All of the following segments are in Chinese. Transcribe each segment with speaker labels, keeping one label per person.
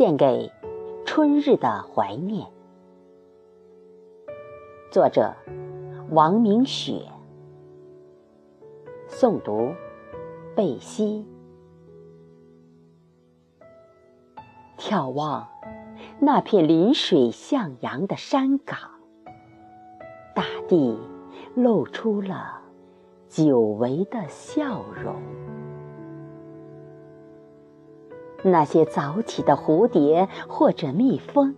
Speaker 1: 献给春日的怀念。作者：王明雪。诵读：贝西。眺望那片临水向阳的山岗，大地露出了久违的笑容。那些早起的蝴蝶或者蜜蜂，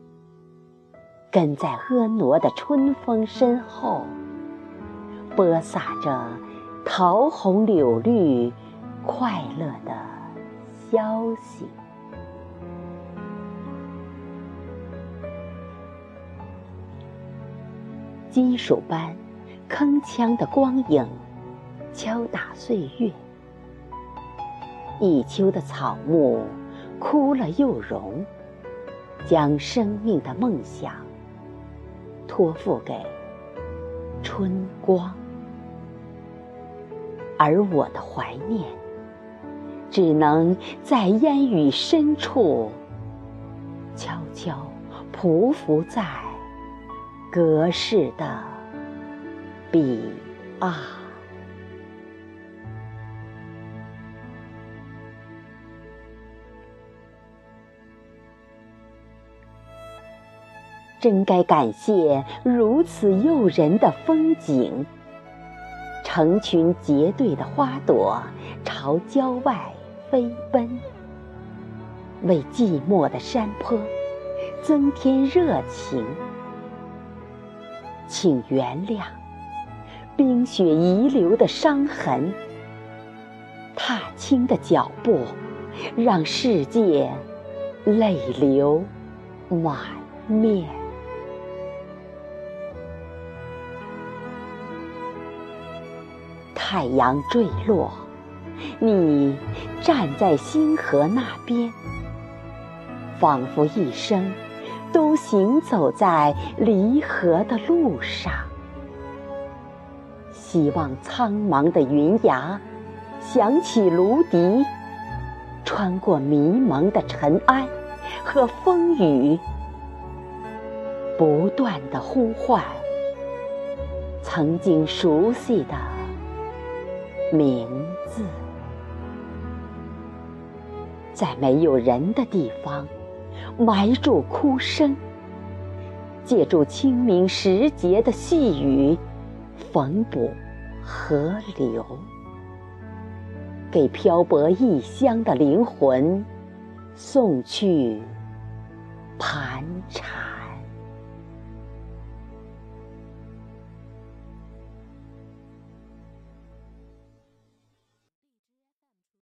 Speaker 1: 跟在婀娜的春风身后，播撒着桃红柳绿、快乐的消息。金属般铿锵的光影，敲打岁月。一秋的草木。枯了又荣，将生命的梦想托付给春光，而我的怀念，只能在烟雨深处悄悄匍匐在隔世的彼岸。真该感谢如此诱人的风景，成群结队的花朵朝郊外飞奔，为寂寞的山坡增添热情。请原谅冰雪遗留的伤痕，踏青的脚步让世界泪流满面。太阳坠落，你站在星河那边，仿佛一生都行走在离合的路上。希望苍茫的云崖响起芦笛，穿过迷蒙的尘埃和风雨，不断的呼唤曾经熟悉的。名字，在没有人的地方埋住哭声，借助清明时节的细雨缝补河流，给漂泊异乡的灵魂送去盘缠。